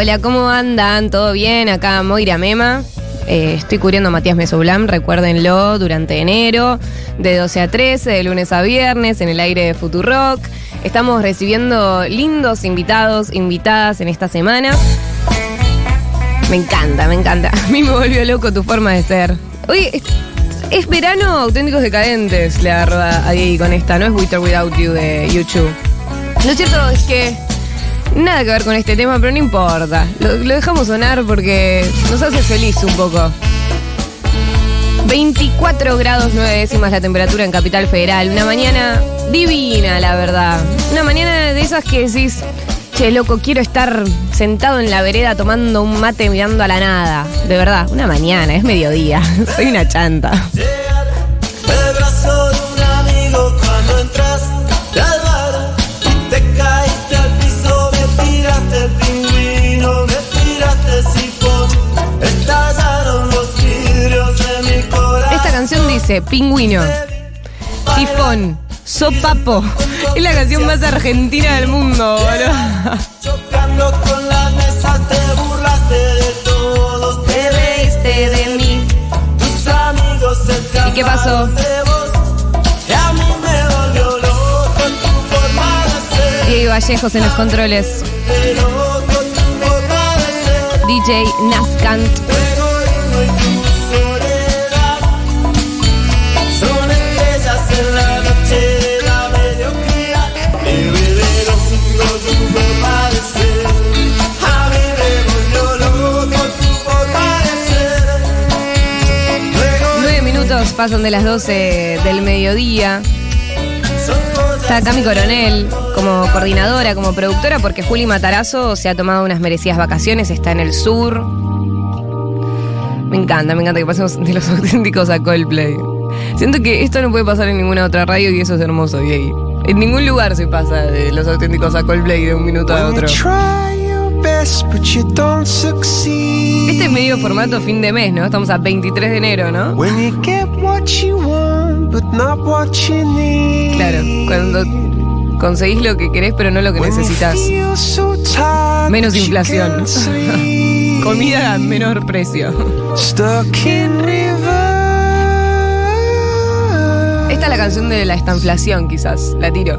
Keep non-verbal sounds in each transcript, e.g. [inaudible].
Hola, ¿cómo andan? ¿Todo bien? Acá Moira Mema. Eh, estoy cubriendo a Matías Mesoblam, recuérdenlo, durante enero, de 12 a 13, de lunes a viernes, en el aire de Futurock. Estamos recibiendo lindos invitados, invitadas en esta semana. Me encanta, me encanta. [laughs] A mí me volvió loco tu forma de ser. Oye, es, verano auténticos decadentes, le agarro a, a Diego con esta, no es Winter Without You de YouTube. Lo cierto es que nada que ver con este tema, pero no importa. Lo, dejamos sonar porque nos hace feliz un poco. 24 grados 9 décimas la temperatura en Capital Federal. Una mañana divina, la verdad. Una mañana de esas que decís, che, loco, quiero estar sentado en la vereda tomando un mate mirando a la nada. De verdad, una mañana, es mediodía. [laughs] Soy una chanta. Tiraste el pingüino Me tiraste sifón Estallaron los vidrios de mi corazón Esta canción dice, pingüino, sifón, sopapo. Es la canción más argentina del mundo, boludo. Chocando con las mesas te burlaste de todos Te reíste de mí. tus amigos se ¿Y qué pasó? Diego Vallejos en los controles. DJ Nascant. Nueve minutos pasan de las 12 del mediodía. Está acá mi coronel como coordinadora, como productora, porque Juli Matarazo se ha tomado unas merecidas vacaciones, está en el sur. Me encanta, me encanta que pasemos de los [laughs] auténticos a Coldplay. Siento que esto no puede pasar en ninguna otra radio y eso es hermoso, Diego. En ningún lugar se pasa de los auténticos a Coldplay de un minuto a otro. Este es medio formato fin de mes, ¿no? Estamos a 23 de enero, ¿no? Claro, cuando conseguís lo que querés pero no lo que necesitas. Menos inflación. [laughs] Comida a menor precio. Esta es la canción de la estanflación, quizás. La tiro.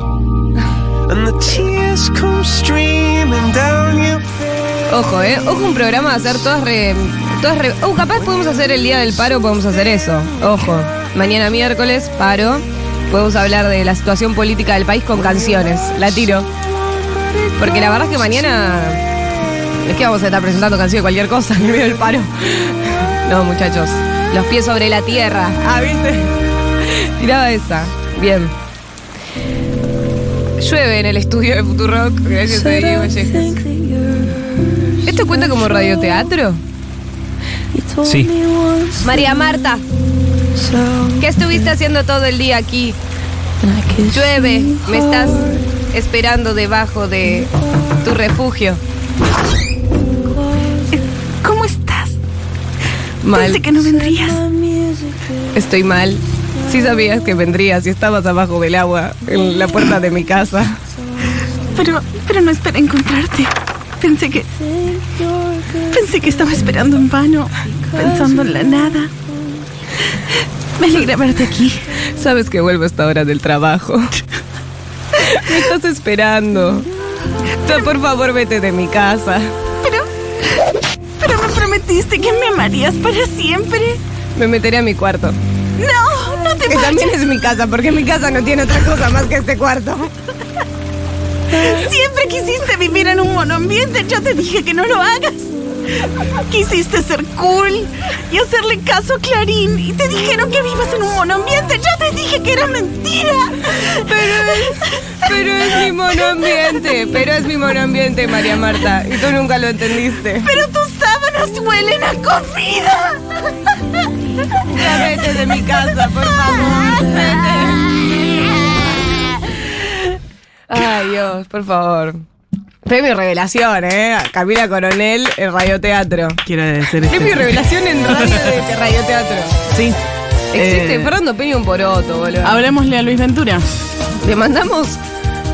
Ojo, ¿eh? Ojo, un programa de hacer todas re. Todas re oh, capaz podemos hacer el día del paro, podemos hacer eso. Ojo. Mañana miércoles, paro. Podemos hablar de la situación política del país con canciones. La tiro. Porque la verdad es que mañana. Es que vamos a estar presentando canciones de cualquier cosa en medio del paro. No, muchachos. Los pies sobre la tierra. Ah, ¿viste? Tiraba esa. Bien. Llueve en el estudio de Futurock. Gracias a Diego. ¿Esto cuenta como radioteatro? Sí. María Marta, ¿qué estuviste haciendo todo el día aquí? Llueve, me estás esperando debajo de tu refugio. ¿Cómo estás? Mal, Pensé que no vendrías. estoy mal. Sí sabías que vendrías y estabas abajo del agua, en la puerta de mi casa. Pero, pero no esperé encontrarte. Pensé que. Pensé que estaba esperando en vano, pensando en la nada. Me alegra verte aquí. Sabes que vuelvo a esta hora del trabajo. Me estás esperando. Tú, por favor, vete de mi casa. Pero. Pero me prometiste que me amarías para siempre. Me meteré a mi cuarto. No, no te Que también es mi casa, porque mi casa no tiene otra cosa más que este cuarto. Siempre quisiste vivir en un monoambiente. Yo te dije que no lo hagas. Quisiste ser cool y hacerle caso a Clarín. Y te dijeron que vivas en un monoambiente. Yo te dije que era mentira. Pero es, pero es mi monoambiente, pero es mi monoambiente, María Marta. Y tú nunca lo entendiste. Pero tus sábanas huelen a comida. Ya vete de mi casa, por favor. Vete. Ay, Dios, por favor. Premio Revelación, ¿eh? Camila Coronel en Radioteatro. Quiero decir Premio Revelación en radio de [laughs] Radioteatro. Sí. Existe Eh, Fernando Peña un poroto, boludo. Hablemosle a Luis Ventura. Le mandamos.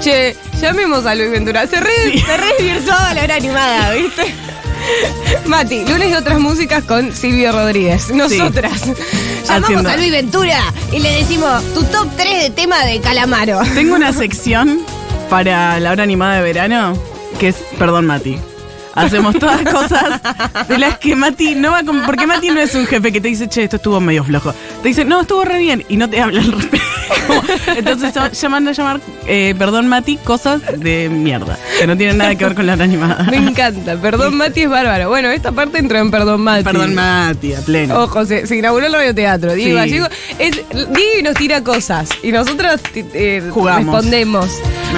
Che, llamemos a Luis Ventura. Se re, se re divirtió la hora animada, ¿viste? [laughs] Mati, lunes de otras músicas con Silvio Rodríguez. Nosotras. Llamamos Haciendo- a Luis Ventura y le decimos tu top 3 de tema de Calamaro. Tengo una [laughs] sección para la hora animada de verano que es, perdón Mati, hacemos todas cosas de las que Mati no va a... Porque Mati no es un jefe que te dice, che, esto estuvo medio flojo. Te dice, no, estuvo re bien y no te habla al respecto. [laughs] Entonces manda a llamar, eh, perdón Mati, cosas de mierda, que no tienen nada que ver con la animada. Me encanta. Perdón, Mati es bárbaro. Bueno, esta parte entró en Perdón, Mati. Perdón Mati, a pleno. Ojo, se, se inauguró el radioteatro. Diego Sí. Gallego. Es, Diego nos tira cosas y nosotros eh, Jugamos. respondemos.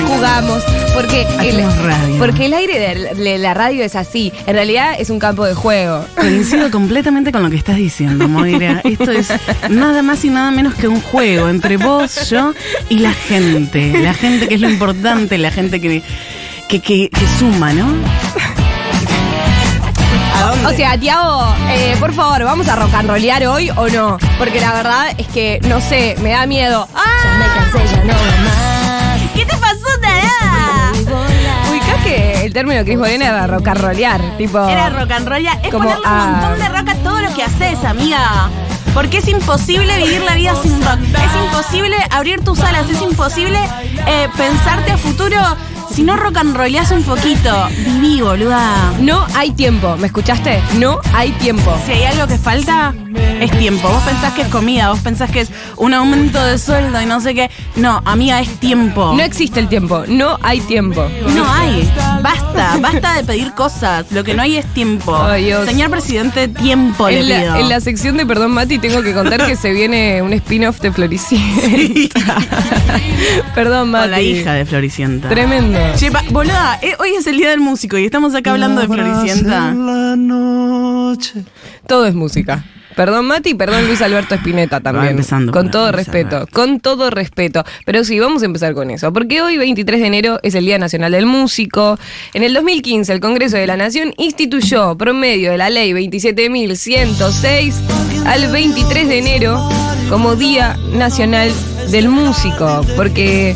Jugamos. Porque el, Hacemos radio. porque el aire de, de la radio es así. En realidad es un campo de juego. Coincido [laughs] completamente con lo que estás diciendo, Moira. Esto es nada más y nada menos que un juego entre vos, yo y la gente. La gente que es lo importante, la gente que, que, que, que suma, ¿no? O sea, Tiago, eh, por favor, ¿vamos a rock and rollear hoy o no? Porque la verdad es que, no sé, me da miedo. ¡Ah! Me cansé, ya no más. Término Cris Morena era rock and rollear. Tipo. Era rock and roll, es Como ponerle un montón de rock a todo lo que haces, amiga. Porque es imposible vivir la vida sin rock. Es imposible abrir tus alas, es imposible eh, pensarte a futuro si no rock and rollás un poquito. Viví, boluda. No hay tiempo. ¿Me escuchaste? No hay tiempo. Si hay algo que falta, es tiempo. Vos pensás que es comida, vos pensás que es un aumento de sueldo y no sé qué. No, amiga, es tiempo. No existe el tiempo. No hay tiempo. No hay. Basta, basta de pedir cosas. Lo que no hay es tiempo. Dios. Señor presidente, tiempo le En pido. la, en la sección de Perdón Mati tengo que contar que se viene un spin-off de Floricienta. [laughs] Perdón Mati. Con la hija de Floricienta. Tremendo. Che, pa- boluda, eh, hoy es el día del músico y estamos acá hablando de Floricienta. La noche. Todo es música. Perdón Mati, perdón Luis Alberto Espineta también. Empezando con con todo Luis respeto, Alberto. con todo respeto. Pero sí, vamos a empezar con eso. Porque hoy, 23 de enero, es el Día Nacional del Músico. En el 2015, el Congreso de la Nación instituyó, promedio de la ley 27.106, al 23 de enero como Día Nacional del Músico. Porque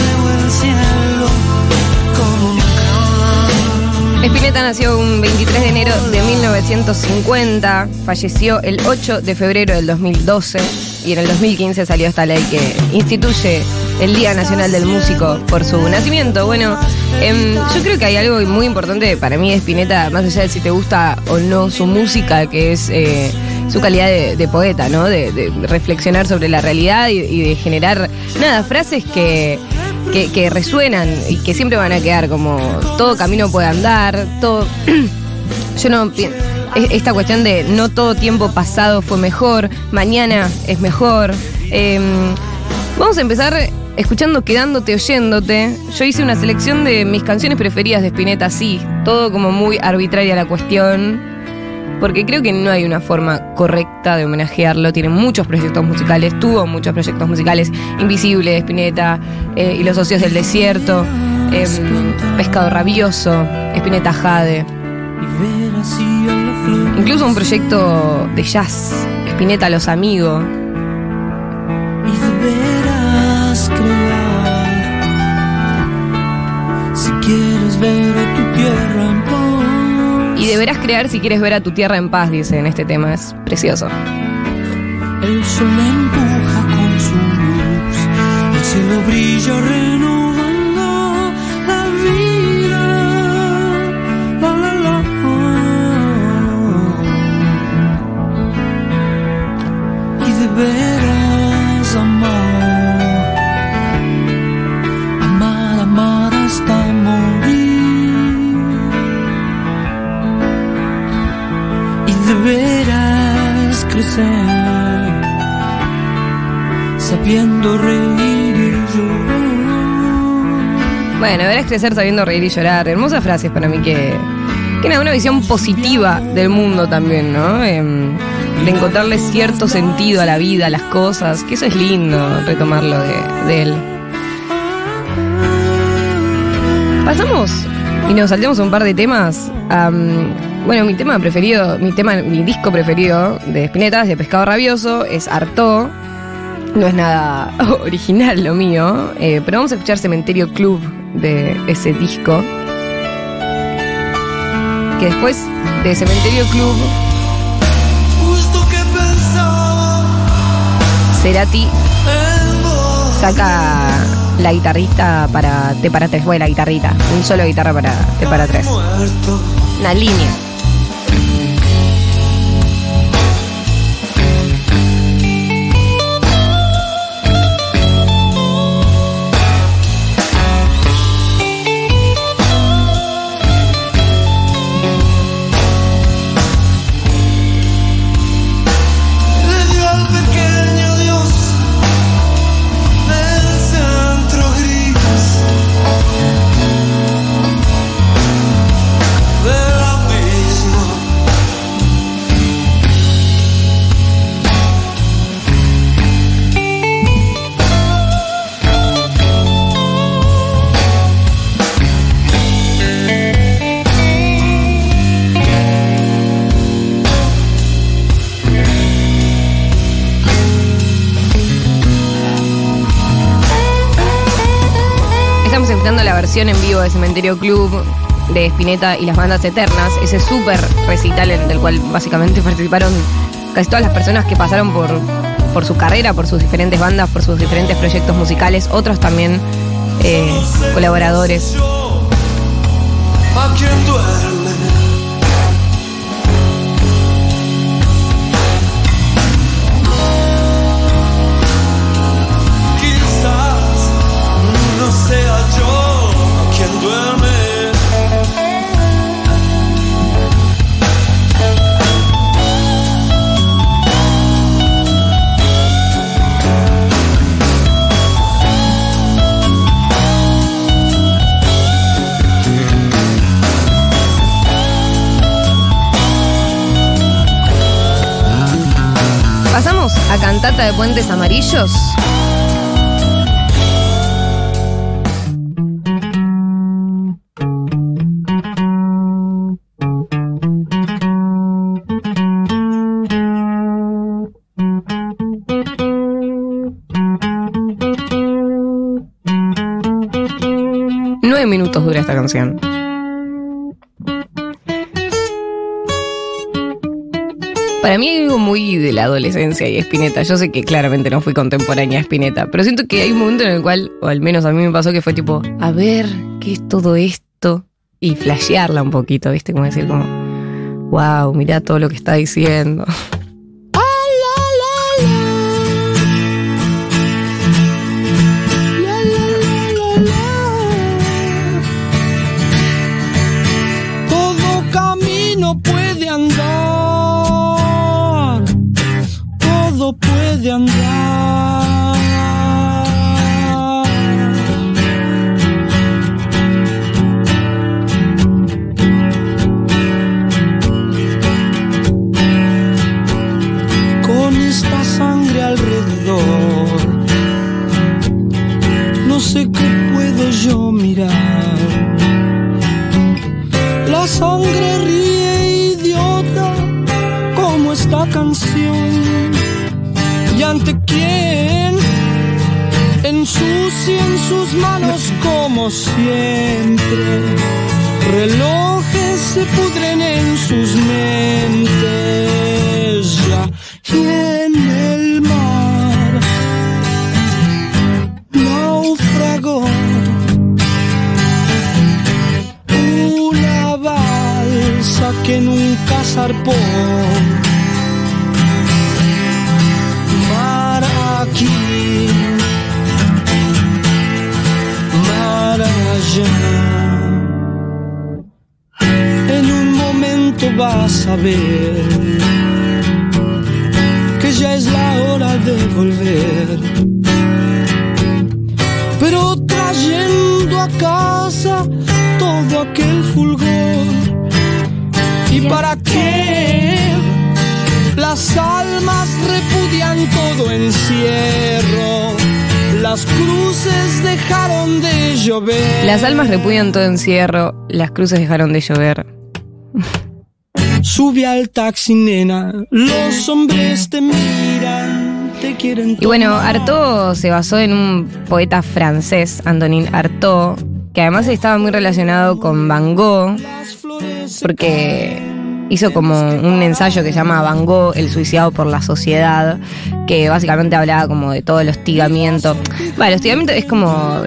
Spinetta nació un 23 de enero de 1950, falleció el 8 de febrero del 2012 y en el 2015 salió esta ley que instituye el Día Nacional del Músico por su nacimiento. Bueno, em, yo creo que hay algo muy importante para mí de Spinetta, más allá de si te gusta o no su música, que es eh, su calidad de, poeta, ¿no? De, de reflexionar sobre la realidad y, y de generar, nada, frases que, que, resuenan y que siempre van a quedar como todo camino puede andar, todo... [clears throat] Yo no es- esta cuestión de no todo tiempo pasado fue mejor, mañana es mejor. Em, vamos a empezar escuchando Quedándote, oyéndote. Yo hice una selección de mis canciones preferidas de Spinetta, sí, todo como muy arbitraria la cuestión. Porque creo que no hay una forma correcta de homenajearlo. Tiene muchos proyectos musicales, tuvo muchos proyectos musicales. Invisible, Spinetta eh, y los socios del desierto. em, Pescado Rabioso, Spinetta Jade. Incluso un proyecto de jazz, Spinetta Los Amigos. Si quieres ver deberás crear si quieres ver a tu tierra en paz, dice en este tema. Es precioso. el sol empuja con su luz, el cielo brilla renovando la vida. La, la, la. Sabiendo reír y llorar. Bueno, verás crecer sabiendo reír y llorar. Hermosas frases para mí que. Que nada, una visión positiva del mundo también, ¿no? Em, de encontrarle cierto sentido a la vida, a las cosas. Que eso es lindo retomarlo de, él. Pasamos y nos saltemos un par de temas. Am, bueno, mi tema preferido, mi tema, mi disco preferido de Spinetta es de Pescado Rabioso, es Artó. No es nada [laughs] original lo mío, eh, pero vamos a escuchar Cementerio Club de ese disco. Que después de Cementerio Club, Justo que pensaba Cerati saca la guitarrista para T para 3, bueno, la guitarrita, un solo guitarra para T para 3. Muerto. Una línea. En vivo de Cementerio Club de Spinetta y las bandas eternas, ese súper recital en- del cual básicamente participaron casi todas las personas que pasaron por, por su carrera, por sus diferentes bandas, por sus diferentes proyectos musicales, otros también eh, colaboradores. Cantata de Puentes Amarillos. Nueve minutos dura esta canción. Para mí hay algo muy de la adolescencia y Spinetta. Yo sé que claramente no fui contemporánea a Spinetta, pero siento que hay un momento en el cual, o al menos a mí me pasó que fue tipo, a ver, ¿qué es todo esto? Y flashearla un poquito, ¿viste? Como decir, como, wow, mirá todo lo que está diciendo. [laughs] puede andar. Con esta sangre alrededor, no sé qué puedo yo mirar. La sangre ríe idiota como esta canción. ¿Y ante quién? Ensucian sus manos como siempre. Relojes se pudren en sus mentes ya. Y en el mar naufragó una balsa que nunca zarpó. Ver que ya es la hora de volver pero trayendo a casa todo aquel fulgor. ¿Y para qué? Las almas repudian todo encierro. Las cruces dejaron de llover. Las almas repudian todo encierro, las cruces dejaron de llover. Sube al taxi, nena. Los hombres te miran, Y bueno. Artaud se basó en un poeta francés, Antonin Artaud, que además estaba muy relacionado con Van Gogh, porque hizo como un ensayo que se llama Van Gogh, el suicidado por la sociedad, que básicamente hablaba como de todo el hostigamiento. Bueno, el hostigamiento es como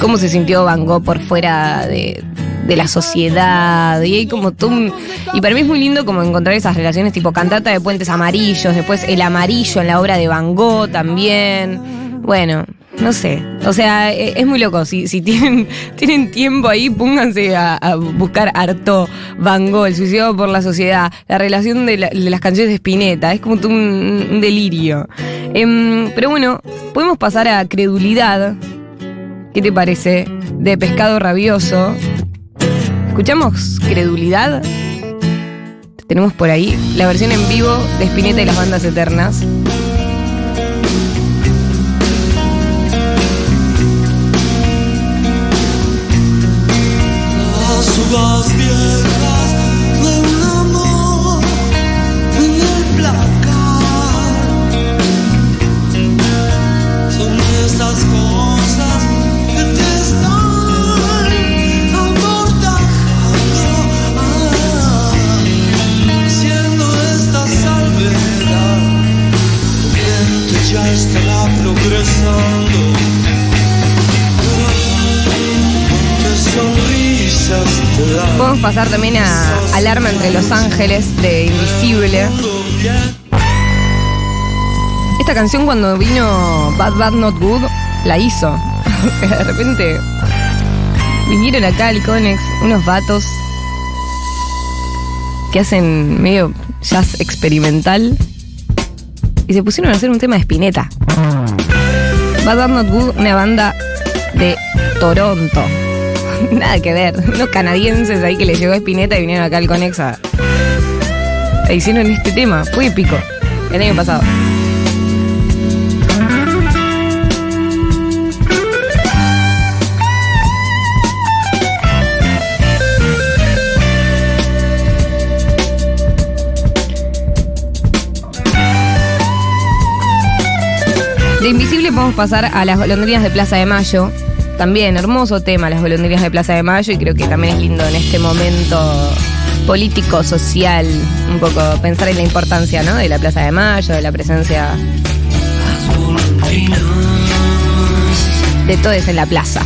cómo se sintió Van Gogh por fuera de, de la sociedad, y hay como todo un- Y para mí es muy lindo como encontrar esas relaciones tipo cantata de puentes amarillos, después el amarillo en la obra de Van Gogh también. Bueno, no sé. O sea, e- es muy loco. Si, si tienen, [laughs] tienen tiempo ahí, pónganse a, a buscar Artaud, Van Gogh, el suicidio por la sociedad, la relación de, la- de las canciones de Spinetta. Es como un, un delirio. Em, pero bueno, podemos pasar a Credulidad. ¿Qué te parece? De Pescado Rabioso. ¿Escuchamos Credulidad? Tenemos por ahí la versión en vivo de Spinetta y las bandas eternas. Ya estará progresando. Podemos pasar también a Alarma entre los ángeles de Invisible. Esta canción cuando vino Bad Bad Not Good la hizo. [laughs] de repente vinieron acá al Conex unos vatos que hacen medio jazz experimental y se pusieron a hacer un tema de Spinetta. Bad Bad Not una banda de Toronto. [laughs] Nada que ver. Unos canadienses ahí que les llegó Spinetta y vinieron acá al Conex a, a hicieron este tema. Fue épico. El año pasado. De Invisible podemos pasar a las golondrinas de Plaza de Mayo. También hermoso tema, las golondrinas de Plaza de Mayo, y creo que también es lindo en este momento político, social, un poco pensar en la importancia ¿no? de la Plaza de Mayo, de la presencia de todos en la plaza.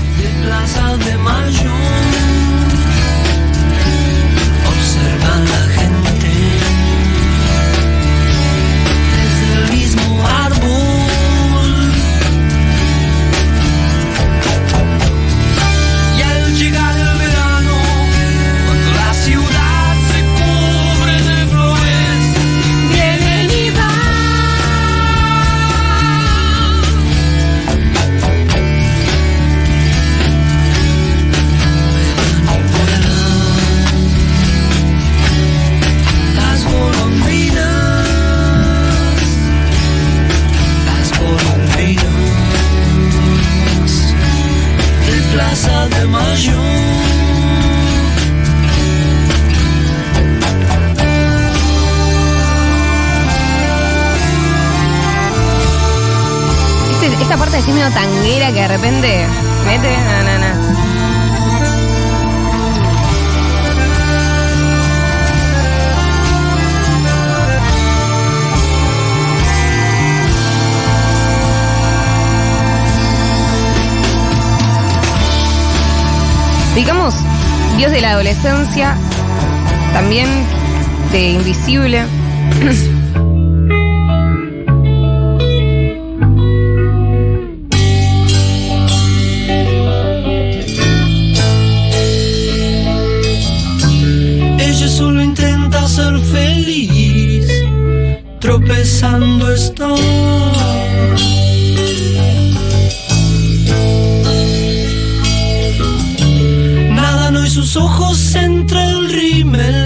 Tanguera que de repente mete. No, no, no. Digamos, Dios de la adolescencia, también de Invisible. [clears throat] empezando estoy. no hoy sus ojos entre el rímel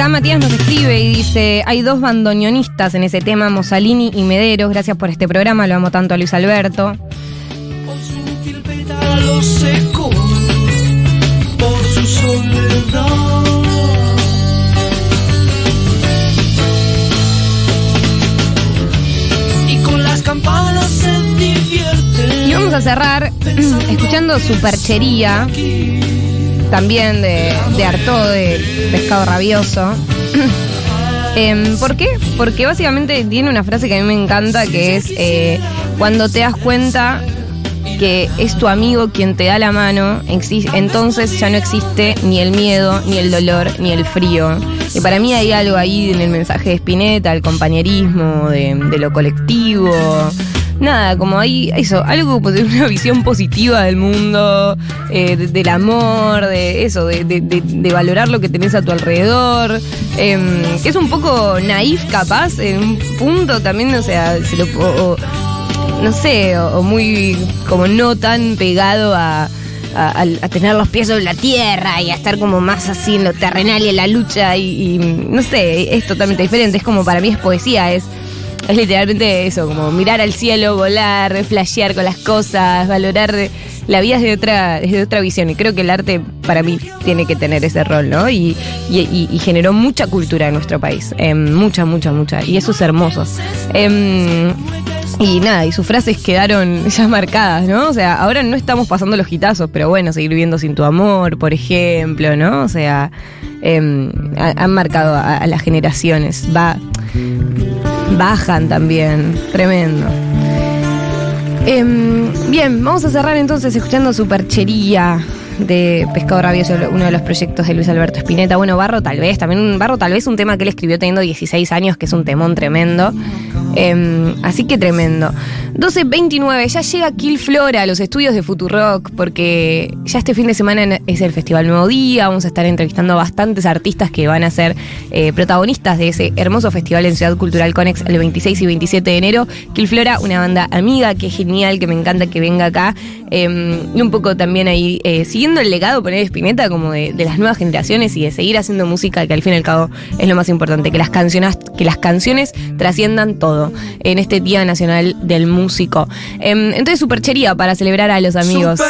Acá Matías nos escribe y dice, hay dos bandoneonistas en ese tema, Mosalini y Mederos. Gracias por este programa, lo amo tanto a Luis Alberto. Con su útil pétalo seco por su soledad. Y con las campanas se divierte. Y vamos a cerrar [clears throat] escuchando Superchería, también de, de Artaud, de Pescado Rabioso. [clears throat] Em, ¿Por qué? Porque básicamente tiene una frase que a mí me encanta que es eh, cuando te das cuenta que es tu amigo quien te da la mano, entonces ya no existe ni el miedo, ni el dolor, ni el frío. Y para mí hay algo ahí en el mensaje de Spinetta, el compañerismo, de lo colectivo. Nada, como hay eso, algo [laughs] una visión positiva del mundo, eh, de- del amor, de eso, de, de- de- valorar lo que tenés a tu alrededor, em, que es un poco naif capaz, en un punto también, o sea, se lo, o- o- no sé, o, muy como no tan pegado a- a tener los pies sobre la tierra y a estar como más así en lo terrenal y en la lucha y, y, no sé, es totalmente diferente, es como para mí es poesía, es, es literalmente eso, como mirar al cielo, volar, flashear con las cosas, valorar la vida desde otra, desde otra visión y creo que el arte para mí tiene que tener ese rol, ¿no? Y, y- generó mucha cultura en nuestro país, em, mucha, mucha, mucha, y eso es hermoso. Em, y nada, y sus frases quedaron [laughs] ya marcadas, ¿no? O sea, ahora no estamos pasando los hitazos, pero bueno, seguir viviendo sin tu amor, por ejemplo, ¿no? O sea, em, ha- han marcado a las generaciones. Va, bajan también, tremendo. Em, bien, vamos a cerrar entonces escuchando Superchería de Pescado Rabioso, uno de los proyectos de Luis Alberto Spinetta. Bueno, Barro tal vez, también Barro tal vez un tema que él escribió teniendo 16 años, que es un temón tremendo. Em, así que tremendo. 12.29, ya llega Kill Flora a los estudios de Futurock, porque ya este fin de semana es el Festival Nuevo Día, vamos a estar entrevistando a bastantes artistas que van a ser eh, protagonistas de ese hermoso festival en Ciudad Cultural Conex el 26 y 27 de enero. Kill Flora, una banda amiga que es genial, que me encanta que venga acá. em, y un poco también ahí, eh, siguiendo el legado poner Spinetta como de, las nuevas generaciones y de seguir haciendo música, que al fin y al cabo es lo más importante, que las canciones, que las canciones trasciendan todo en este Día Nacional del Músico. Em, entonces, superchería para celebrar a los amigos.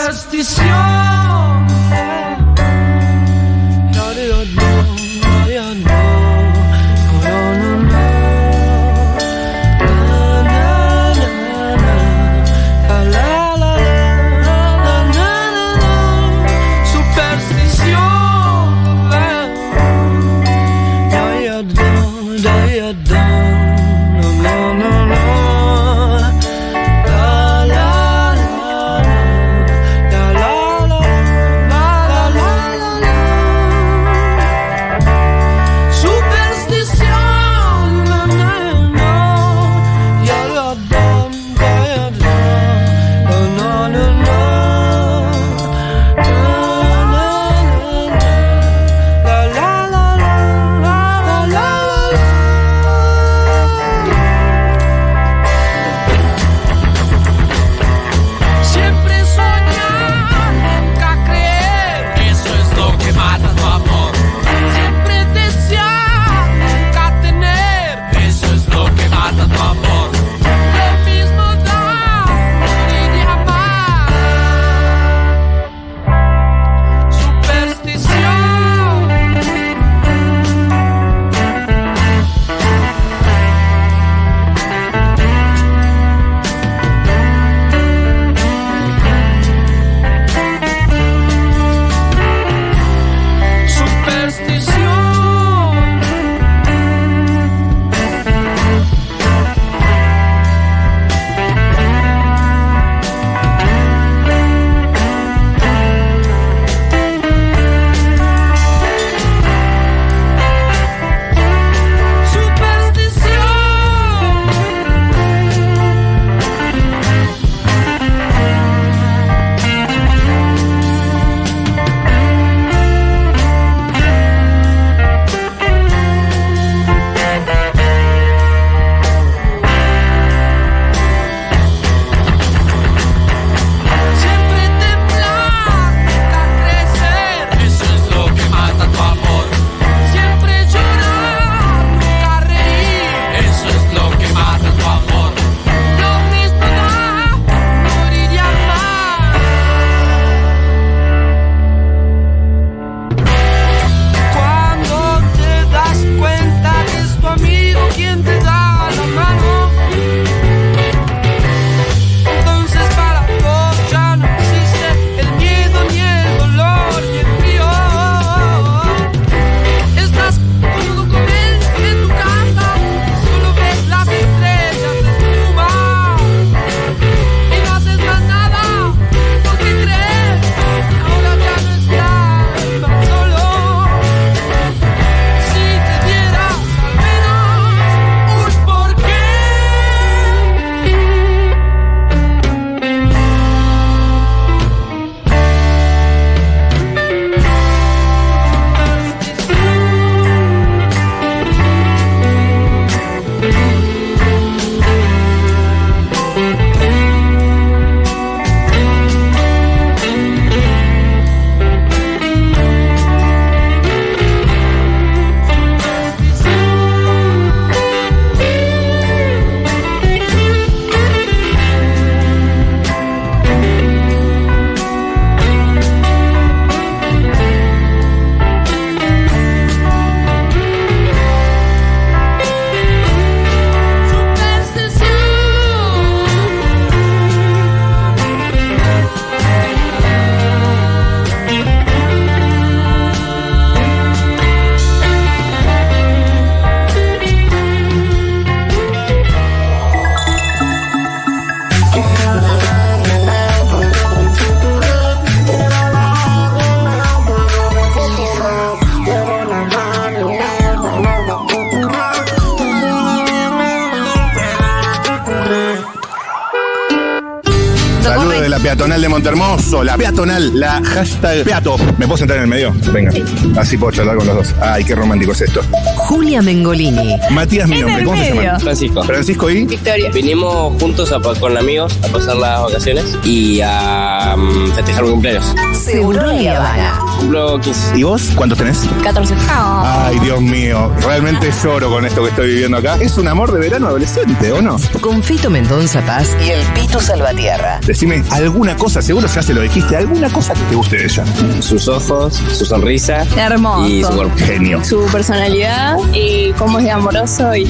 Peatonal, la hashtag peato. ¿Me puedo sentar en el medio? Venga, así puedo charlar con los dos. Ay, qué romántico es esto. Julia Mengolini. Matías, mi nombre, ¿cómo se llama? Francisco. Francisco y... Victoria. Vinimos juntos a con amigos a pasar las vacaciones y a mm, festejar mi cumpleaños. Seguro Habana. Cumplo 15. ¿Y vos? ¿Cuántos tenés? 14. Ay, Dios mío, realmente lloro con esto que estoy viviendo acá. Es un amor de verano adolescente, ¿o no? Con Fito Mendonza Paz y el Pito Salvatierra. Decime alguna cosa, seguro ya se lo dijiste, alguna cosa que te guste de ella. Sus ojos, su sonrisa Hermoso. y su cuerpo. Genio. su personalidad y cómo es de amoroso y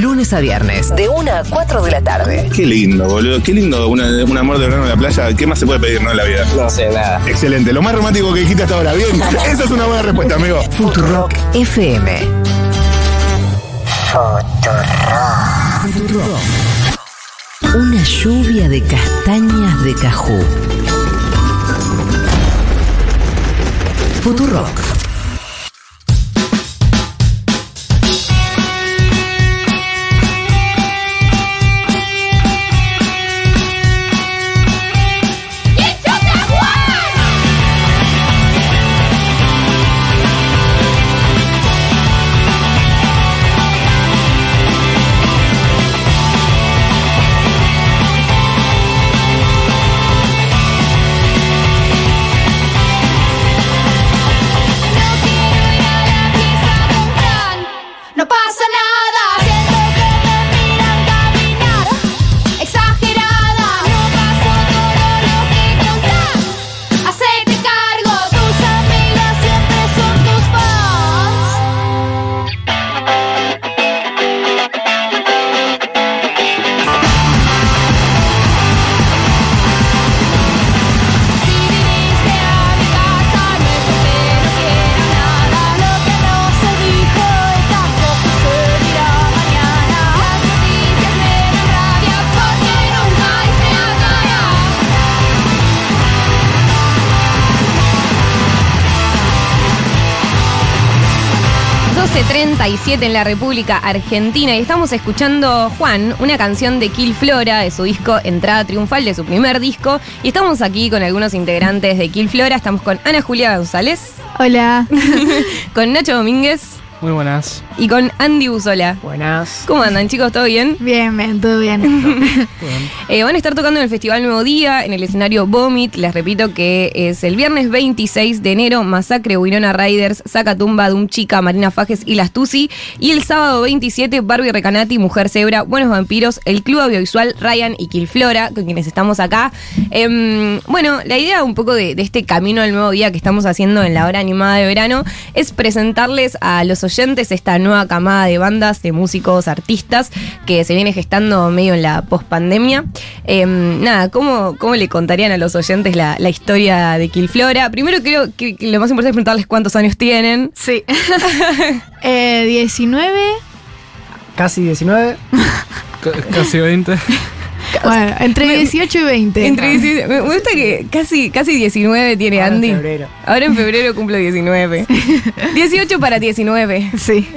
Lunes a viernes, de 1 a 4 de la tarde. Qué lindo, boludo. Qué lindo una- un amor de verano en la playa. ¿Qué más se puede pedir, no, en la vida? No sé, nada. Excelente. Lo más romántico que dijiste hasta ahora. Bien. [laughs] Esa es una buena respuesta, amigo. Futurock FM. Futurock. Una lluvia de castañas de cajú. Futurock. 12.37 en la República Argentina y estamos escuchando Juan, una canción de Kill Flora de su disco Entrada Triunfal, de su primer disco. Y estamos aquí con algunos integrantes de Kill Flora. Estamos con Ana Julia González, Hola. [laughs] con Nacho Domínguez Muy buenas. y con Andy Buzola. Buenas. ¿Cómo andan chicos? ¿Todo bien? Bien, bien, [laughs] todo bien. Eh, van a estar tocando en el Festival Nuevo Día, en el escenario Vomit. Les repito que es el viernes 26 de enero, Masacre, Winona Riders, Sacatumba, Dum Chica, Marina Fajes y Las Tusi. Y el sábado 27, Barbie Recanati, Mujer Zebra, Buenos Vampiros, el Club Audiovisual Ryan y Kilflora, con quienes estamos acá. Em, bueno, la idea un poco de, de este camino al nuevo día que estamos haciendo en la hora animada de verano es presentarles a los oyentes esta nueva camada de bandas, de músicos, artistas que se viene gestando medio en la pospandemia. Em, nada, ¿cómo, ¿cómo le contarían a los oyentes la, la historia de Kilflora? Primero creo que, que lo más importante es preguntarles cuántos años tienen. Sí. [laughs] Eh, 19. Casi 19. C- casi 20. [laughs] Bueno, entre 18 y 20. Entre 18 me gusta que casi, casi 19 tiene Ahora en Andy. febrero. Ahora en febrero cumplo 19. 18 [laughs] para 19. Sí.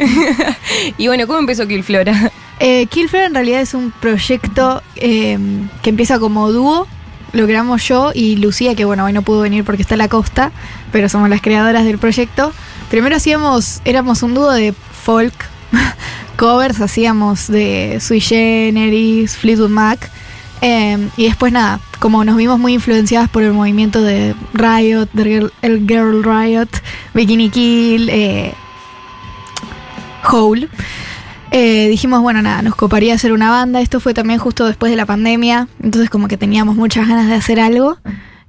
[laughs] y bueno, ¿cómo empezó Kilflora? Eh, Killflare en realidad es un proyecto eh, que empieza como dúo. Lo creamos yo y Lucía, que bueno, hoy no pudo venir porque está en la costa, pero somos las creadoras del proyecto. Primero hacíamos, éramos un dúo de folk, [laughs] covers, hacíamos de Sui Generis, Fleetwood Mac. Eh, y después nada, como nos vimos muy influenciadas por el movimiento de Riot, el Girl Riot, Bikini Kill, eh, Hole. Eh, dijimos, bueno, nada, nos coparía hacer una banda. Esto fue también justo después de la pandemia, entonces como que teníamos muchas ganas de hacer algo.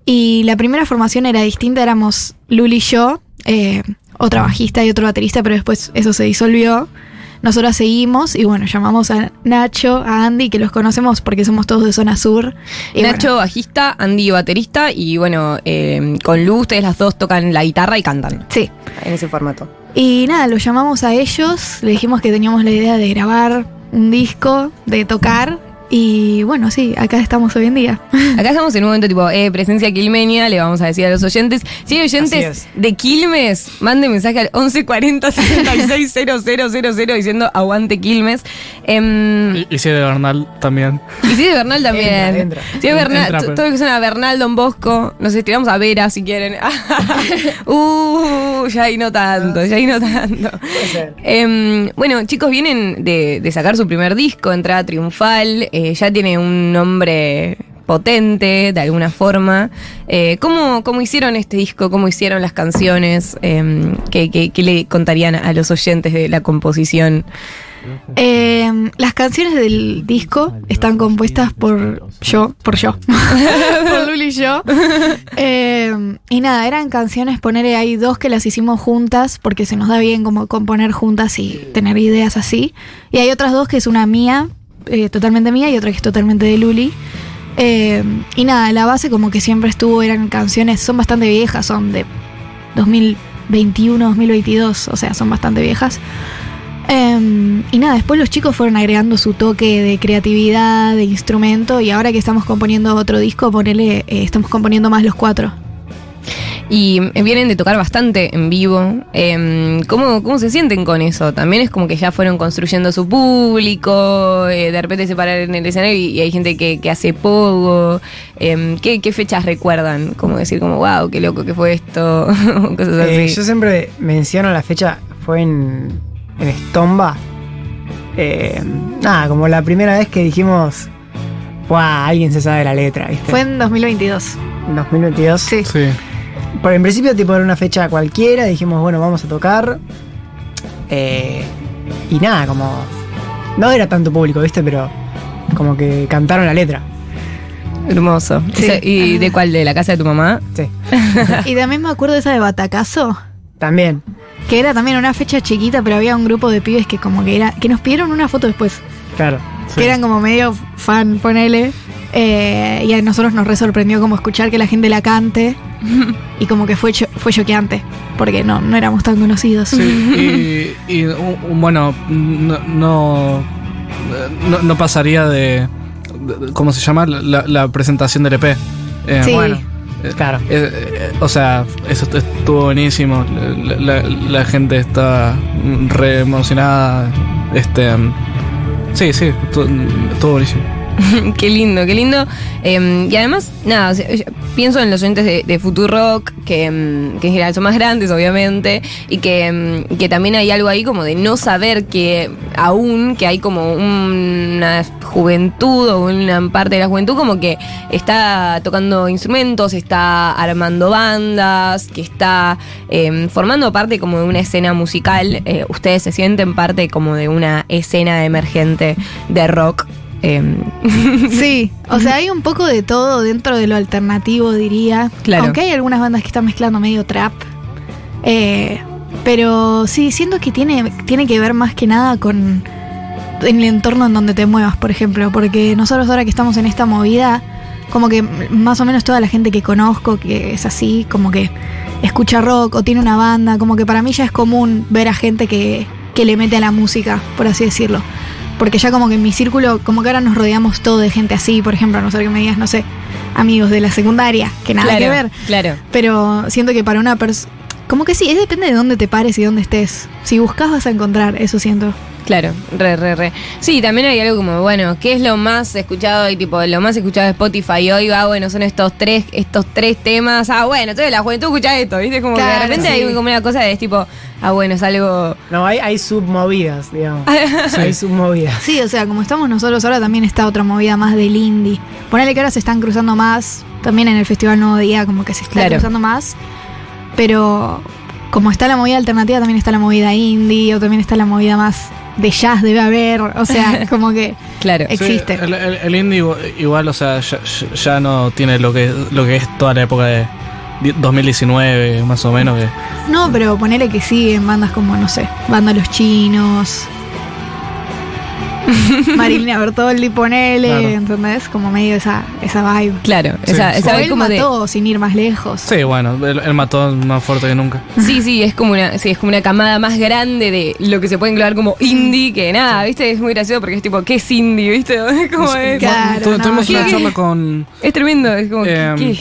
Y la primera formación era distinta, éramos Luli y yo, eh, otra bajista y otro baterista, pero después eso se disolvió. Nosotras seguimos y bueno, llamamos a Nacho, a Andy, que los conocemos porque somos todos de zona sur. Y Nacho, bajista, Andy, baterista, y bueno, eh, con Lu, ustedes las dos tocan la guitarra y cantan. Sí. En ese formato. Y nada, los llamamos a ellos, le dijimos que teníamos la idea de grabar un disco, de tocar, Y bueno, sí, acá estamos hoy en día. [laughs] Acá estamos en un momento tipo, eh, presencia quilmenia, le vamos a decir a los oyentes. Si hay oyentes es. de Quilmes, manden mensaje al 1140 66 000 diciendo aguante Quilmes. Em, Y, y si de Bernal también. y si de Bernal también. Entra, entra. Si es Bernal, Entra, pero- todo lo que suena a Bernal, Don Bosco, nos estiramos a Vera si quieren. [laughs] uh, ya ahí no tanto, ya ahí no tanto. Em, bueno, chicos, vienen de, de sacar su primer disco, Entrada Triunfal, eh, ya tiene un nombre potente de alguna forma. Eh, ¿cómo, cómo hicieron este disco? ¿Cómo hicieron las canciones? Em, ¿qué, qué, qué le contarían a los oyentes de la composición? Eh, las canciones del disco están compuestas por yo, por yo, [laughs] Luli y yo. Eh, y nada, eran canciones, ponerle ahí dos que las hicimos juntas, porque se nos da bien como componer juntas y tener ideas así. Y hay otras dos que es una mía, eh, totalmente mía, y otra que es totalmente de Luli. Eh, y nada, la base como que siempre estuvo, eran canciones, son bastante viejas, son de 2021, 2022, o sea, son bastante viejas. Em, y nada, después los chicos fueron agregando su toque de creatividad, de instrumento, y ahora que estamos componiendo otro disco, ponele, eh, estamos componiendo más los cuatro. Y eh, vienen de tocar bastante en vivo. Em, ¿cómo, ¿Cómo se sienten con eso? También es como que ya fueron construyendo su público, eh, de repente se paran en el escenario y, y hay gente que, que hace poco. Em, ¿qué, qué fechas recuerdan? Como decir, como, wow, qué loco que fue esto, [laughs] cosas Eh, así. yo siempre menciono la fecha, fue en, en Estomba. Eh, nada, como la primera vez que dijimos, ¡guau! Alguien se sabe la letra, ¿viste? Fue en 2022. en 2022. Sí. Sí. Por en principio, tipo, era una fecha cualquiera, dijimos, bueno, vamos a tocar. Eh, y nada, como. No era tanto público, ¿viste? Pero como que cantaron la letra. Hermoso. Sí. ¿Y de cuál? ¿De la casa de tu mamá? Sí. [laughs] y también me acuerdo de esa de Batacazo, También. que era también una fecha chiquita, pero había un grupo de pibes que como que era, que nos pidieron una foto después, Claro. que eran como medio fan, ponele. Eh, y a nosotros nos re sorprendió como escuchar que la gente la cante [laughs] y como que fue cho- fue choqueante porque no no éramos tan conocidos Sí, y, [laughs] y, un- un- bueno, no, no, pasaría de, de- ¿Cómo se llama? La, la presentación del EP. Eh, Sí. Bueno. eh, Claro. eh, eh, o sea, eso est- estuvo buenísimo. La, la- la gente está re emocionada. Este. Sí, sí, estuvo estuvo buenísimo. [laughs] qué lindo, qué lindo. Eh, y además, nada, pienso en los oyentes de, de Futurock, que, mm, que en general son más grandes, obviamente, y que, mm, que también hay algo ahí como de no saber que aún, que hay como una juventud o una parte de la juventud como que está tocando instrumentos, está armando bandas, que está formando parte como de una escena musical. Eh, ustedes se sienten parte como de una escena emergente de rock. Em, [laughs] Sí, o sea, hay un poco de todo dentro de lo alternativo, diría. Claro. Aunque hay algunas bandas que están mezclando medio trap. Eh, pero sí, siento que tiene, tiene que ver más que nada con el entorno en donde te muevas, por ejemplo. Porque nosotros ahora que estamos en esta movida, como que más o menos toda la gente que conozco que es así, como que escucha rock o tiene una banda, como que para mí ya es común ver a gente que, que le mete a la música, por así decirlo. Porque ya como que en mi círculo, como que ahora nos rodeamos todo de gente así, por ejemplo, a no ser que me digas, no sé, amigos de la secundaria, que nada claro, que ver. Claro. Pero siento que para una persona... Como que sí, es depende de dónde te pares y dónde estés. Si buscas vas a encontrar, eso siento. Claro, re, re, re. Sí, también hay algo como, bueno, ¿qué es lo más escuchado? Y tipo, lo más escuchado de Spotify hoy, ah, bueno, son estos tres, estos tres temas. Ah, bueno, entonces la juventud escucha esto, ¿viste? Como que Claro, de repente sí. hay como una cosa de es tipo, ah, bueno, es algo. No, hay, hay submovidas, digamos. Sí. [laughs] Hay submovidas. Sí, o sea, como estamos nosotros ahora también está otra movida más del indie. Ponele que ahora se están cruzando más, también en el Festival Nuevo Día como que se está Claro. cruzando más. Pero como está la movida alternativa, también está la movida indie o también está la movida más de jazz, debe haber. O sea, [laughs] como que Claro. existe. Sí, el, el- el indie igual- o sea, ya, no tiene lo que, lo que es toda la época de di- 2019, más o menos. Que, No, pero ponele que siguen bandas como, no sé, Banda Los Chinos. [laughs] Marilina Bertoldi, ponele, Claro. ¿entendés? Como medio esa, esa vibe. Claro, Sí. esa, él como de. mató sin ir más lejos. Sí, bueno, él, él mató más fuerte que nunca. Sí, sí, es como una, sí, es como una camada más grande de lo que se puede englobar como indie que nada, ¿viste? Es muy gracioso porque es tipo, ¿qué es indie? ¿Viste? [laughs] ¿Cómo es? Claro, no, tuvimos ¿qué- una qué? charla con. Es tremendo, es como, Em, ¿qué?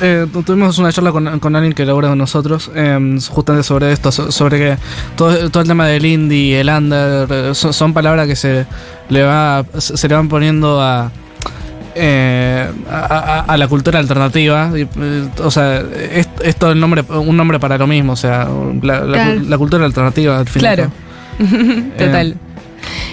Eh, tu- tuvimos una charla con, con alguien que labora con nosotros, em, justamente sobre esto, so- sobre que todo, todo el tema del indie, el under, son, son palabras que se le va se le van poniendo a, eh, a, a- a la cultura alternativa. eh, o sea, es, es todo el nombre, un nombre para lo mismo, o sea, la, la- Claro. la cultura alternativa al final. Claro. [laughs] Total.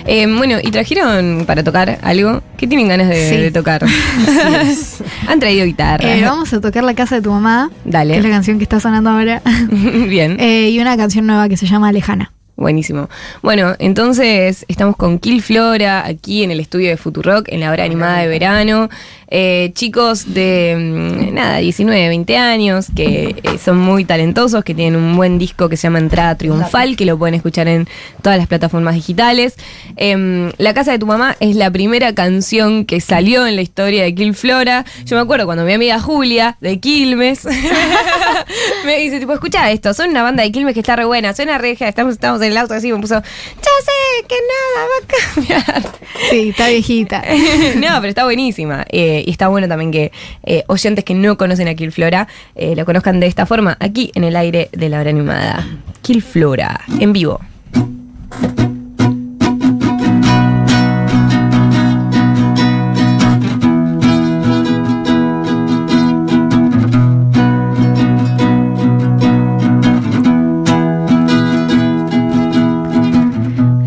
Eh, bueno, ¿y trajeron para tocar algo? ¿Qué tienen ganas de, Sí. de tocar? [laughs] Han traído guitarra. Eh, vamos a tocar La Casa de tu Mamá, Dale. que es la canción que está sonando ahora. [laughs] Bien. Eh, y una canción nueva que se llama Lejana. Buenísimo. Bueno, entonces estamos con Kill Flora aquí en el estudio de Futurock, en la hora animada de verano. Eh, chicos de, mm, nada, 19, 20 años, que eh, son muy talentosos, que tienen un buen disco que se llama Entrada Triunfal, que lo pueden escuchar en todas las plataformas digitales. Em, la Casa de tu Mamá es la primera canción que salió en la historia de Kill Flora. Yo me acuerdo cuando mi amiga Julia, de Quilmes, [laughs] me dice, tipo, escucha esto, son una banda de Quilmes que está re buena, suena reja, estamos, estamos en el auto así, me puso, ya sé que nada va a cambiar. Sí, está viejita. [laughs] no, pero está buenísima. Eh, y está bueno también que eh, oyentes que no conocen a Kill Flora eh, lo conozcan de esta forma, aquí en el aire de la hora animada. Kill Flora, en vivo.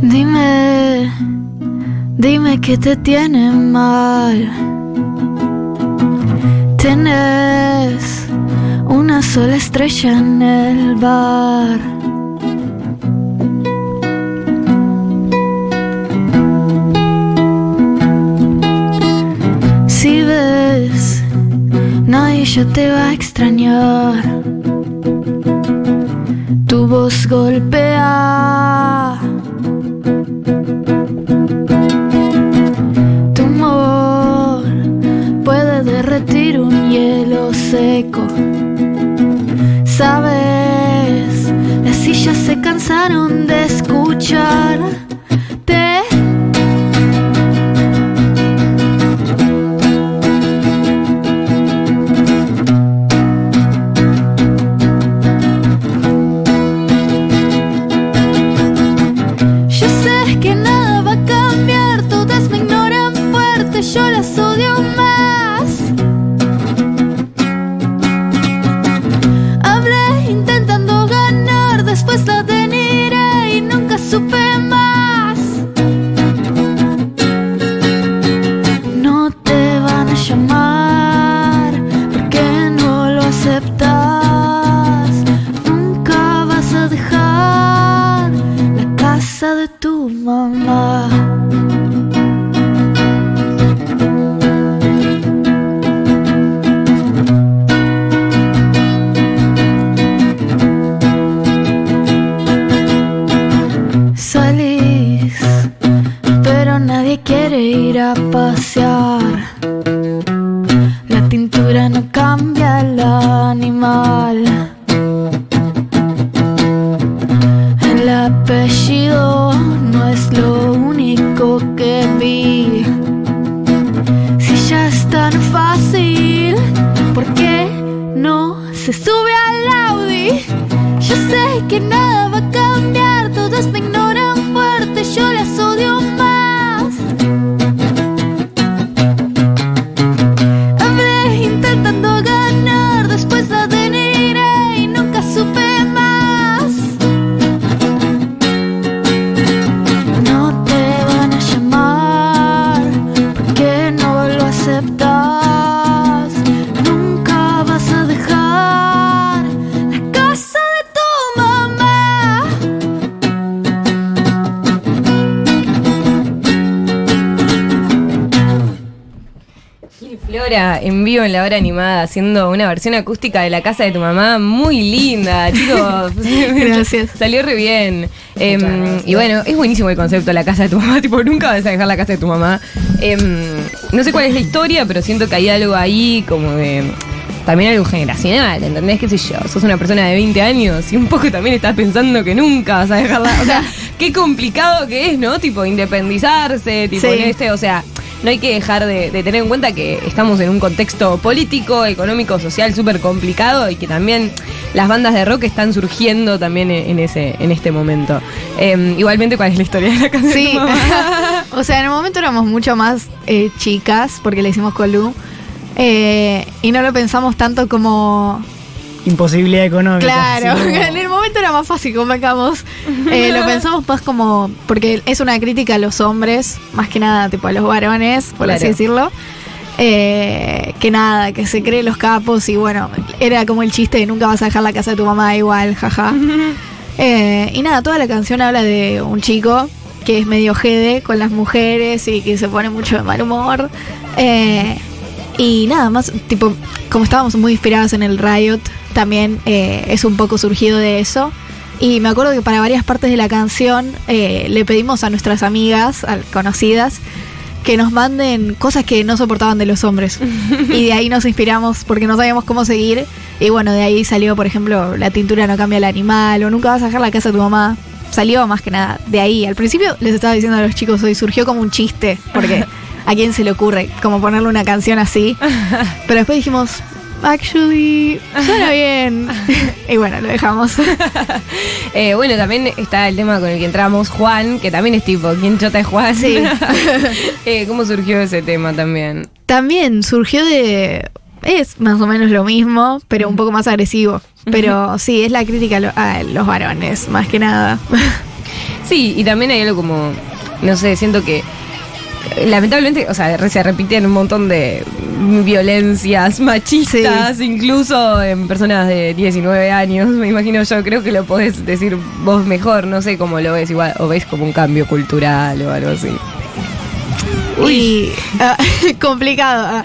Dime, dime que te tiene mal. Tienes una sola estrella en el bar. Si ves, nadie ya te va a extrañar. Tu voz golpea. Seco. Sabes, las sillas se cansaron de escucharte. En vivo en la hora animada haciendo una versión acústica de la casa de tu mamá muy linda, [laughs] chicos. Gracias. Salió re bien. Em, y bueno, es buenísimo el concepto la casa de tu mamá, [laughs] tipo, nunca vas a dejar la casa de tu mamá. Em, no sé cuál es la historia, pero siento que hay algo ahí como de también algo generacional, ¿entendés? ¿Qué sé yo? Sos una persona de 20 años y un poco también estás pensando que nunca vas a dejarla. O sea, [laughs] qué complicado que es, ¿no? Tipo, independizarse, tipo, Sí. en este, o sea. No hay que dejar de, de tener en cuenta que estamos en un contexto político, económico, social súper complicado y que también las bandas de rock están surgiendo también en, en ese, en este momento. Em, igualmente, ¿cuál es la historia de la canción? Sí, [laughs] o sea, en el momento éramos mucho más eh, chicas, porque le hicimos con Lu, eh, y no lo pensamos tanto como... Imposibilidad económica. Claro, como- [laughs] en el momento era más fácil, convengamos. [laughs] Eh, lo pensamos más como... Porque es una crítica a los hombres, más que nada, tipo a los varones, por así decirlo. Eh, que nada, que se creen los capos y bueno, era como el chiste de nunca vas a dejar la casa de tu mamá igual, jaja. [laughs] Eh, y nada, toda la canción habla de un chico que es medio jede con las mujeres y que se pone mucho de mal humor. Eh, y nada más, tipo, como estábamos muy inspiradas en el Riot, también eh, es un poco surgido de eso. Y me acuerdo que para varias partes de la canción eh, le pedimos a nuestras amigas, a- conocidas, que nos manden cosas que no soportaban de los hombres. [laughs] y de ahí nos inspiramos porque no sabíamos cómo seguir. Y bueno, de ahí salió, por ejemplo, la tintura no cambia el animal o nunca vas a dejar la casa de tu mamá. Salió más que nada de ahí. Al principio les estaba diciendo a los chicos hoy, surgió como un chiste, porque [laughs] a quién se le ocurre como ponerle una canción así. [laughs] Pero después dijimos, actually, suena bien. [laughs] y bueno, lo dejamos. [laughs] Eh, bueno, también está el tema con el que entramos, Juan, que también es tipo, ¿quién chota es Juan? Sí. [laughs] Eh, ¿Cómo surgió ese tema también? También surgió de. Es más o menos lo mismo, pero un poco más agresivo. Pero sí, es la crítica a, lo- a los varones, más que nada. Sí, y también hay algo como, no sé, siento que lamentablemente, o sea, se repiten un montón de violencias machistas, incluso en personas de 19 años, me imagino yo, creo que lo podés decir vos mejor, no sé cómo lo ves igual, o ves como un cambio cultural o algo así. Y ah, [laughs] complicado. ah.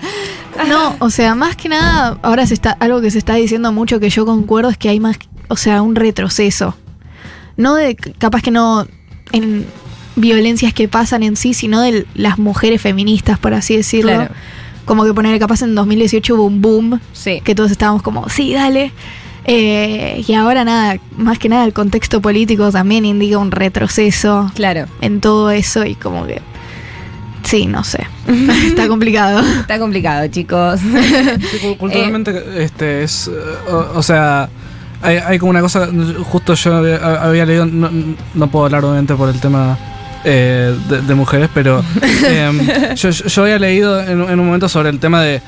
No, o sea, más que nada, ahora se está, algo que se está diciendo mucho que yo concuerdo es que hay más, o sea, un retroceso. No de, capaz que no en violencias que pasan en sí, sino de las mujeres feministas, por así decirlo. Claro. Como que poner capaz en 2018 hubo un boom, Sí. que todos estábamos como, sí, dale. Eh, y ahora nada, más que nada el contexto político también indica un retroceso Claro. en todo eso y como que... Sí, no sé. [laughs] Está complicado. Está complicado, chicos. Sí, [laughs] Culturalmente, este, es. eh, O, o sea, hay, hay como una cosa. Justo yo había, había leído. No, no puedo hablar, obviamente, por el tema eh, de, de mujeres, pero. [laughs] em, yo, había leído en, en un momento sobre el tema de.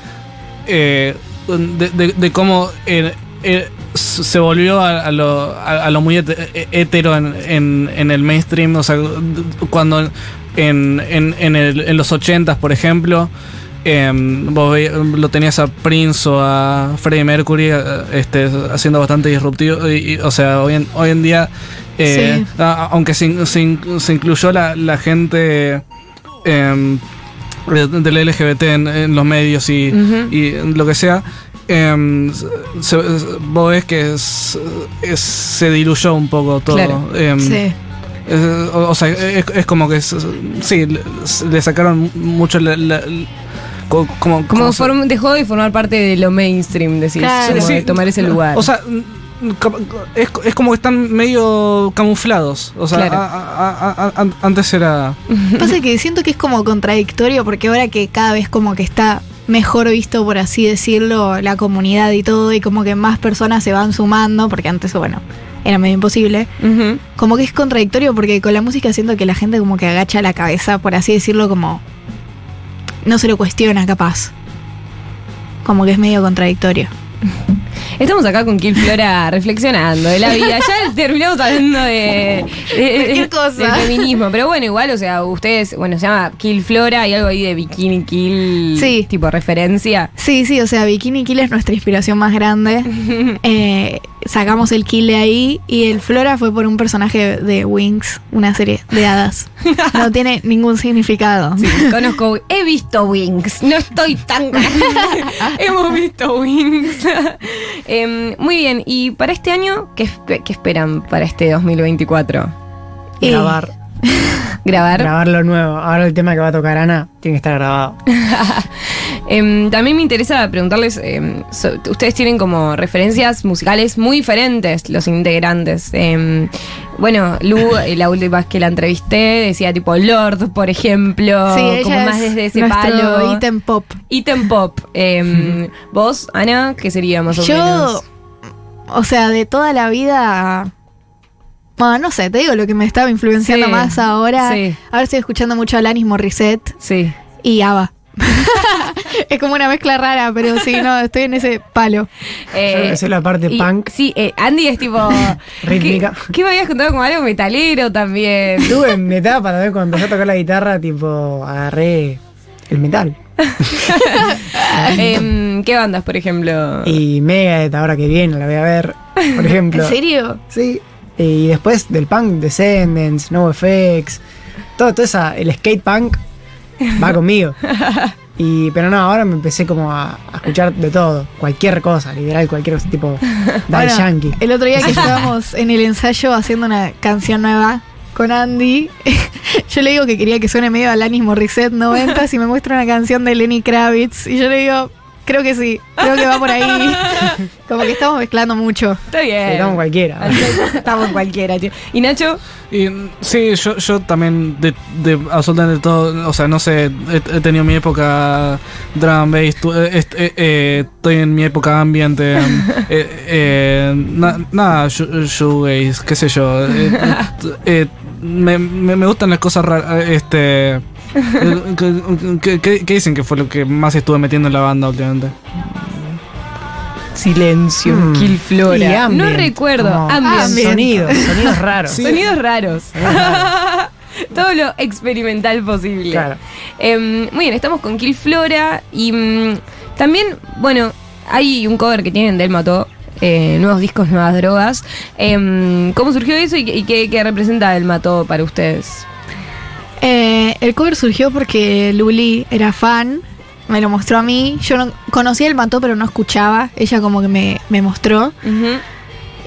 eh, de, de- de cómo. eh, eh, se volvió a, a lo, a, a lo muy hete- eh, hetero en, en, en el mainstream, o sea, cuando en, en, en, el- en los 80s, por ejemplo, em, vos lo tenías a Prince o a Freddie Mercury eh, este, haciendo bastante disruptivo, y, y, o sea, hoy en, hoy en día, eh, Sí. a- aunque se, se se incluyó la, la gente... em, del LGBT en, en los medios y, y lo que sea, em, se- vos ves que es- es- se diluyó un poco todo. Claro. Em, Sí. es- o, o sea, es, es como que es- sí, le, le sacaron mucho la, la- co- como, Como como se- form- dejó de formar parte de lo mainstream, decís, Claro. como Sí, de tomar ese lugar. O sea, es, es como que están medio camuflados. O sea, Claro. a- a- a- a- an- antes era. Pasa que siento que es como contradictorio porque ahora que cada vez como que está mejor visto, por así decirlo, la comunidad y todo, y como que más personas se van sumando, porque antes, bueno, era medio imposible. Como que es contradictorio porque con la música siento que la gente como que agacha la cabeza, por así decirlo, como no se lo cuestiona capaz. Como que es medio contradictorio. Estamos acá con Kill Flora reflexionando de la vida. Ya terminamos hablando de, de- Cualquier cosa. del feminismo. Pero bueno, igual, o sea, ustedes, bueno, se llama Kill Flora, hay algo ahí de Bikini Kill, Sí. tipo referencia. Sí, sí, o sea, Bikini Kill es nuestra inspiración más grande. [laughs] Eh, sacamos el kill de ahí y el Flora fue por un personaje de Wings, una serie de hadas. [laughs] No tiene ningún significado. Sí, [laughs] conozco, he visto Wings, no estoy tan [laughs] Hemos visto Wings. Em, muy bien, y para este año, ¿qué, espe- qué esperan para este 2024? Grabar. [laughs] ¿Grabar? Grabar lo nuevo. Ahora el tema que va a tocar Ana tiene que estar grabado. [laughs] Em, también me interesa preguntarles, em, so- ustedes tienen como referencias musicales muy diferentes los integrantes. Em, bueno, Lu, [laughs] eh, la última vez que la entrevisté, decía tipo Lord, por ejemplo, Sí, ella como más es desde ese palo. ítem pop. Ítem pop. ¿Vos, Ana, qué sería más o Yo, menos? o sea, de toda la vida. Bueno, no sé, te digo lo que me estaba influenciando Sí, más ahora. sí. Ahora estoy escuchando mucho a Alanis Morissette Sí. y ABBA. [laughs] es como una mezcla rara, pero sí, no, estoy en ese palo. Eh, Esa es la parte y- punk. Sí, eh, Andy es tipo. [laughs] Rítmica. ¿Qué, qué me habías contado como algo metalero también? Tuve en mi etapa también cuando empecé a tocar la guitarra, tipo, agarré el metal. [laughs] Em, ¿Qué bandas, por ejemplo? Y Megadeth, ahora que viene, la voy a ver, por ejemplo. ¿En serio? Sí. Y después del punk, Descendants, NoFX, todo, todo esa, el skate punk va [laughs] conmigo. Y, pero no, ahora me empecé como a, a escuchar de todo, cualquier cosa, literal, cualquier tipo, [laughs] Daddy Bueno, Yankee. El otro día que [laughs] estábamos en el ensayo haciendo una canción nueva con Andy, yo le digo que quería que suene medio Alanis Morissette 90 y me muestra una canción de Lenny Kravitz y yo le digo, creo que sí, creo que va por ahí. [laughs] Como que estamos mezclando mucho. Está bien. Sí, estamos cualquiera. Estamos en cualquiera, tío. ¿Y Nacho? Y sí, yo, yo también de, de absolutamente todo, o sea, no sé, he, he tenido mi época drum bass, tu- eh, eh, eh, estoy en mi época ambiente, eh, [laughs] eh, na- nada, shoe- shoegaze, qué sé yo. eh, eh, me, me, me gustan las cosas raras, este... ¿Qué, qué- qué- qué dicen que fue lo que más estuve metiendo en la banda últimamente? Silencio, Mm. Kill Flora. No recuerdo. como Ambient. Sonidos, [laughs] sonidos raros. Sonidos raros. [laughs] Todo lo experimental posible. Claro. Em, muy bien, estamos con Kill Flora y mm, también, bueno, hay un cover que tienen del Mató. eh, nuevos discos, nuevas drogas. Em, ¿Cómo surgió eso y, qué- y qué, qué representa el Mató para ustedes? Eh, el cover surgió porque Luli era fan, me lo mostró a mí. Yo no conocía el mató, pero no escuchaba. Ella como que me, me mostró.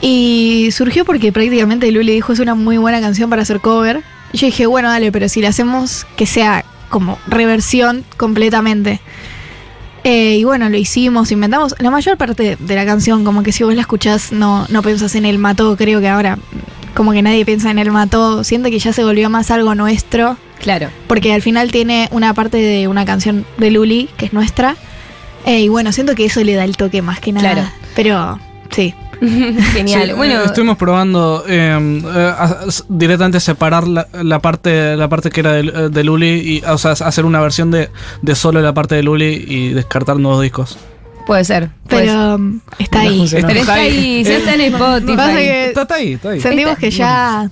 Y surgió porque prácticamente Luli dijo es una muy buena canción para hacer cover. Y yo dije, bueno, dale, pero si la hacemos que sea como reversión completamente. Eh, y bueno, lo hicimos, inventamos la mayor parte de la canción, como que si vos la escuchás no, no pensás en el mató, creo que ahora como que nadie piensa en el mató, siento que ya se volvió más algo nuestro. Claro. Porque al final tiene una parte de una canción de Luli, que es nuestra. Eh, y bueno, siento que eso le da el toque más que nada. Claro. Pero sí. [laughs] Genial. Sí, bueno, eh, estuvimos probando eh, eh, directamente separar la, la parte la parte que era de, de Luli y o sea hacer una versión de, de solo la parte de Luli y descartar nuevos discos. Puede ser. puede. Pero um, está ahí. Pero está ahí, ya está en Spotify. Pasa que Está, está ahí, está ahí. sentimos Está- que ya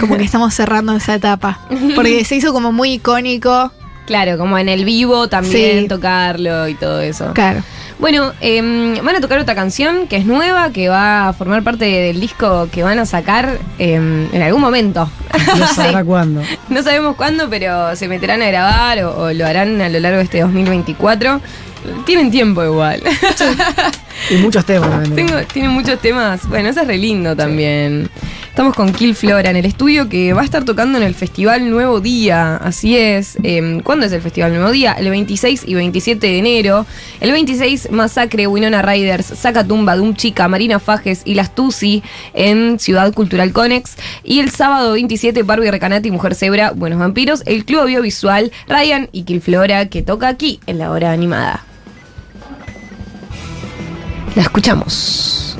como que estamos cerrando esa etapa. Porque se hizo como muy icónico. Claro, como en el vivo también Sí. tocarlo y todo eso. Claro. Bueno, em, van a tocar otra canción que es nueva, que va a formar parte del disco que van a sacar em, en algún momento. No [laughs] sabrá cuándo. No sabemos cuándo, pero se meterán a grabar o, o lo harán a lo largo de este 2024. Tienen tiempo igual. Y muchos temas también. Tengo, tiene muchos temas. Bueno, eso es re lindo también. Estamos con Kill Flora en el estudio que va a estar tocando en el Festival Nuevo Día. Así es. Em, ¿Cuándo es el Festival Nuevo Día? El 26 y 27 de enero. El 26, Masacre, Winona Riders, Sacatumba, Dum Chica, Marina Fajes y Las Tusi en Ciudad Cultural Conex. Y el sábado 27, Barbie Recanati, Mujer Zebra, Buenos Vampiros, el Club Audiovisual, Ryan y Kill Flora que toca aquí en la hora animada. La escuchamos.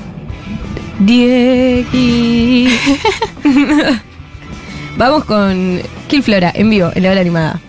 Diegui. [laughs] Vamos con Kill Flora en vivo, en la hora animada.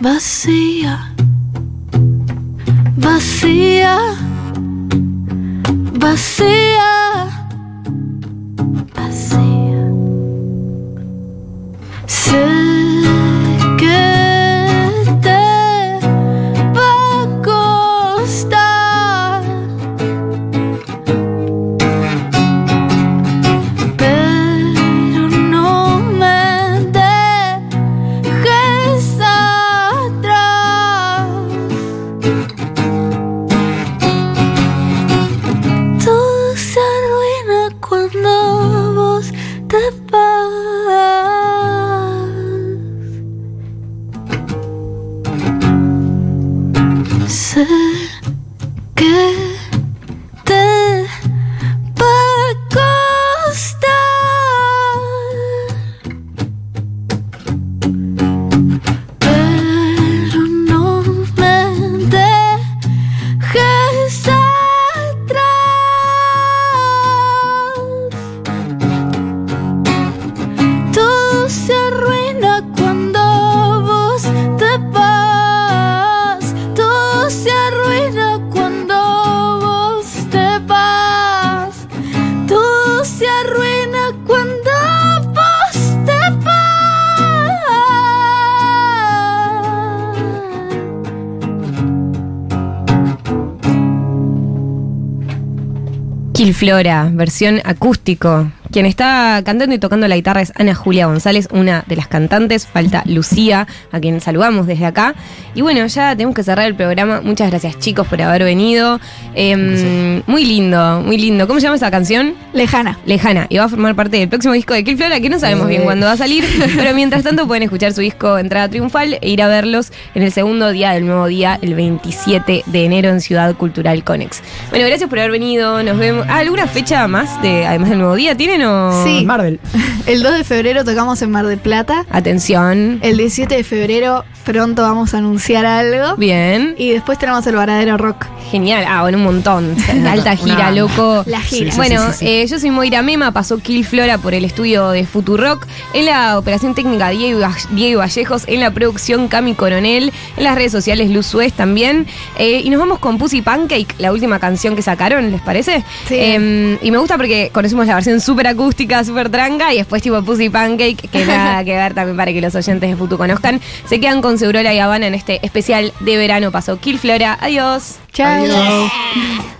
Bacia, bacia, bacia. Flora, versión acústico. Quien está cantando y tocando la guitarra es Ana Julia González, una de las cantantes. Falta Lucía, a quien saludamos desde acá. Y bueno, ya tenemos que cerrar el programa. Muchas gracias, chicos, por haber venido. Em, muy lindo, muy lindo. ¿Cómo se llama esa canción? Lejana. Lejana. Y va a formar parte del próximo disco de Kill Flora, que no sabemos bien Eh. cuándo va a salir. [laughs] pero mientras tanto pueden escuchar su disco Entrada Triunfal e ir a verlos en el segundo día del nuevo día, el 27 de enero en Ciudad Cultural Conex. Bueno, gracias por haber venido. Nos vemos. Ah, ¿Alguna fecha más de además del nuevo día tienen o Sí. Marvel. [laughs] El 2 de febrero tocamos en Mar del Plata. Atención. El 17 de febrero pronto vamos a anunciar algo. Bien. Y después tenemos el Varadero Rock. Genial. Ah, bueno, un montón. [laughs] Alta gira, loco. La gira. Sí, sí, bueno, sí, sí, sí. eh, yo soy Moira Mema, pasó Kill Flora por el estudio de Futurock. En la operación técnica Diego, Diego Vallejos, en la producción Cami Coronel, en las redes sociales Luz Suez también. Eh, y nos vamos con Pussy Pancake, la última canción que sacaron, ¿les parece? Sí. Eh, y me gusta porque conocemos la versión súper acústica, súper tranca, y después tipo Pussy Pancake, que nada [laughs] que ver también para que los oyentes de Futu conozcan. Se quedan con Segurola y Habana en este especial de verano. Pasó Kill Flora. Adiós. Chao. [laughs]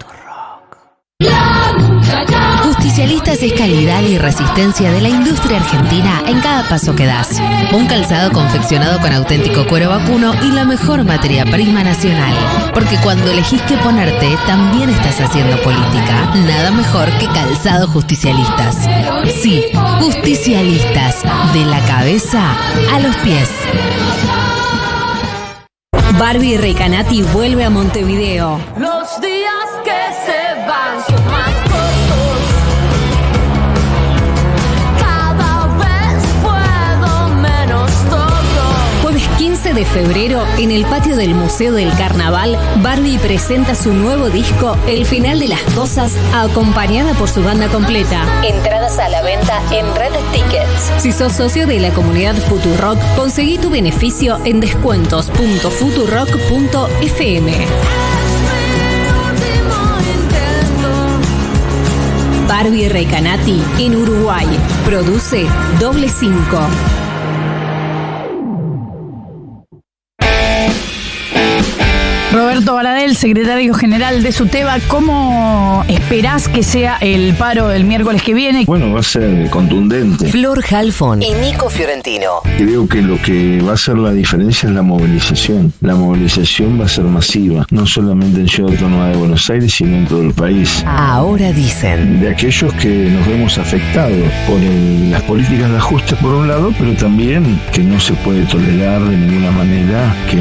Justicialistas es calidad y resistencia de la industria argentina en cada paso que das. Un calzado confeccionado con auténtico cuero vacuno y la mejor materia prima nacional. Porque cuando elegís qué ponerte, también estás haciendo política. Nada mejor que calzado justicialistas. Sí, justicialistas. De la cabeza a los pies. Barbie Recanati vuelve a Montevideo. Los días que se van 14 de febrero, en el patio del Museo del Carnaval, Barbie presenta su nuevo disco El Final de las Cosas, acompañada por su banda completa. Entradas a la venta en Red Tickets. Si sos socio de la comunidad Futurock, conseguí tu beneficio en descuentos.futurock.fm. Barbie Recanati en Uruguay. Produce Doble 5. Roberto Baradel, secretario general de SUTEBA, ¿cómo esperás que sea el paro del miércoles que viene? Bueno, va a ser contundente. Flor Halfon y Nico Fiorentino. Creo que lo que va a hacer la diferencia es la movilización. La movilización va a ser masiva, no solamente en Ciudad Autónoma de Buenos Aires, sino en todo el país. Ahora dicen. De aquellos que nos vemos afectados por el- las políticas de ajuste por un lado, pero también que no se puede tolerar de ninguna manera que